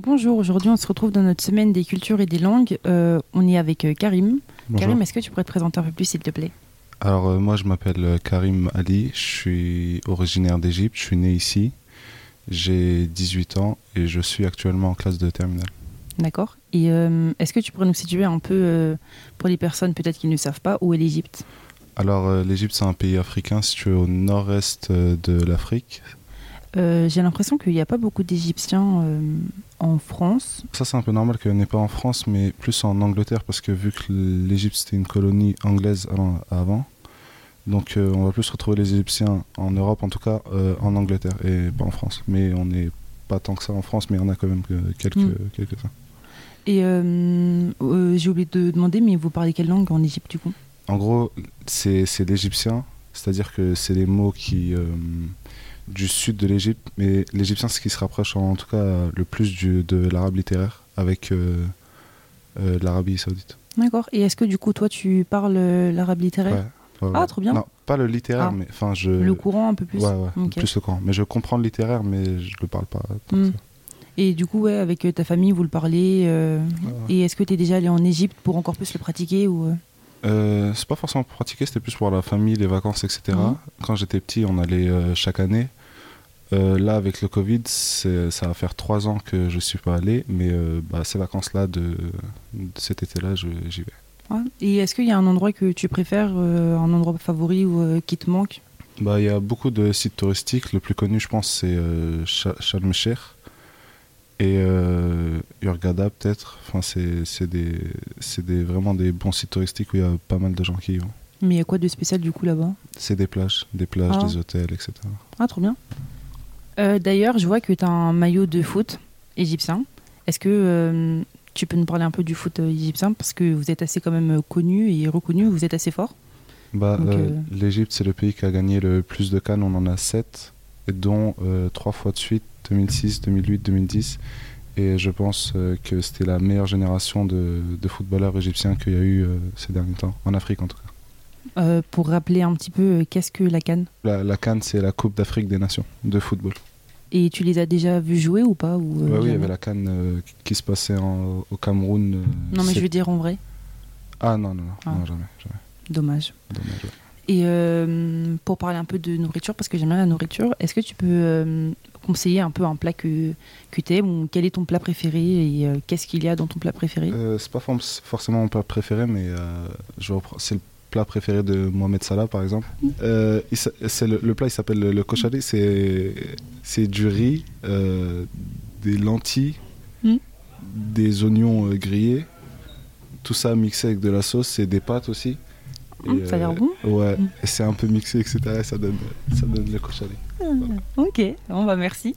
bonjour, aujourd'hui on se retrouve dans notre semaine des cultures et des langues. Euh, on est avec euh, Karim. Bonjour. Karim, est-ce que tu pourrais te présenter un peu plus s'il te plaît? Alors euh, moi je m'appelle Karim Ali, je suis originaire d'Égypte, je suis né ici, j'ai 18 ans et je suis actuellement en classe de terminale. D'accord. Et est-ce que tu pourrais nous situer un peu, pour les personnes peut-être qui ne savent pas, où est l'Égypte? Alors l'Égypte c'est un pays africain situé au nord-est de l'Afrique. J'ai l'impression qu'il n'y a pas beaucoup d'Égyptiens en France. Ça c'est un peu normal qu'elle n'est pas en France mais plus en Angleterre parce que vu que l'Égypte c'était une colonie anglaise avant, donc euh, on va plus retrouver les Égyptiens en Europe en tout cas euh, en Angleterre et pas en France. Mais on n'est pas tant que ça en France mais il y en a quand même quelques, Mm. quelques-uns. Et euh, j'ai oublié de demander, mais vous parlez quelle langue en Égypte du coup? En gros, c'est c'est l'égyptien, c'est-à-dire que c'est les mots qui euh, du sud de l'Égypte, mais l'égyptien c'est ce qui se rapproche en, tout cas le plus du, de l'arabe littéraire avec euh, euh, l'Arabie saoudite. D'accord. Et est-ce que du coup toi tu parles l'arabe littéraire Ouais, Ah, trop bien. Non, pas le littéraire, Ah. mais enfin je. Le courant un peu plus Ouais, ouais, plus le courant. Mais je comprends le littéraire, mais je le parle pas. Mm. ça. Et du coup, ouais, avec ta famille, vous le parlez. euh, ouais. Et est-ce que tu es déjà allé en Égypte pour encore plus le pratiquer ou euh c'est pas forcément pour pratiquer, c'était plus pour la famille, les vacances, etc. Mhm. Quand j'étais petit, on allait euh, chaque année. Euh, là, avec le Covid, ça va faire trois ans que je suis pas allé, mais bah, ces vacances-là, de, de cet été-là, j'y vais. Ouais. Et est-ce qu'il y a un endroit que tu préfères, un endroit favori ou qui te manque? Bah, il y a beaucoup de sites touristiques. Le plus connu, je pense, c'est el-Sheikh et Hurghada, peut-être. Enfin, c'est des, des, vraiment des bons sites touristiques où il y a pas mal de gens qui y vont. Mais il y a quoi de spécial du coup là-bas? C'est des plages, des plages, Ah. des hôtels, etc. Ah, trop bien. Euh, D'ailleurs, je vois que tu as un maillot de foot égyptien. Est-ce que euh, tu peux nous parler un peu du foot euh, égyptien? Parce que vous êtes assez quand même connu et reconnu, vous êtes assez fort. Bah, euh, L'Égypte, c'est le pays qui a gagné le plus de Cannes. On en a 7, dont euh, trois fois de suite 2006, 2008, 2010. Et je pense euh, que c'était la meilleure génération de, de footballeurs égyptiens qu'il y a eu euh, ces derniers temps, en Afrique en tout cas. Euh, pour rappeler un petit peu, qu'est-ce que la Cannes? La, la Cannes, c'est la Coupe d'Afrique des Nations de football. Et tu les as déjà vus jouer ou pas ou, oui, il y avait la Cannes qui se passait en- au Cameroun. Non, mais je veux dire en vrai. Ah non, non, non, Ah. non, jamais. jamais. Dommage. Dommage, ouais. Et euh, pour parler un peu de nourriture, parce que j'aime bien la nourriture, est-ce que tu peux euh, conseiller un peu un plat que, que tu aimes quel est ton plat préféré et euh, qu'est-ce qu'il y a dans ton plat préféré? Euh, c'est pas forcément mon plat préféré, mais euh, c'est le plat préféré de Mohamed Salah, par exemple. Euh, il s'a- c'est le, le plat, il s'appelle le, le koshari. C'est du riz, euh, des lentilles, Mm. des oignons euh, grillés, tout ça mixé avec de la sauce et des pâtes aussi. Mm, ça a l'air euh, bon. Ouais, Mm. et c'est un peu mixé, etc. Et ça donne, ça donne le koshari. Ok, bon bah merci.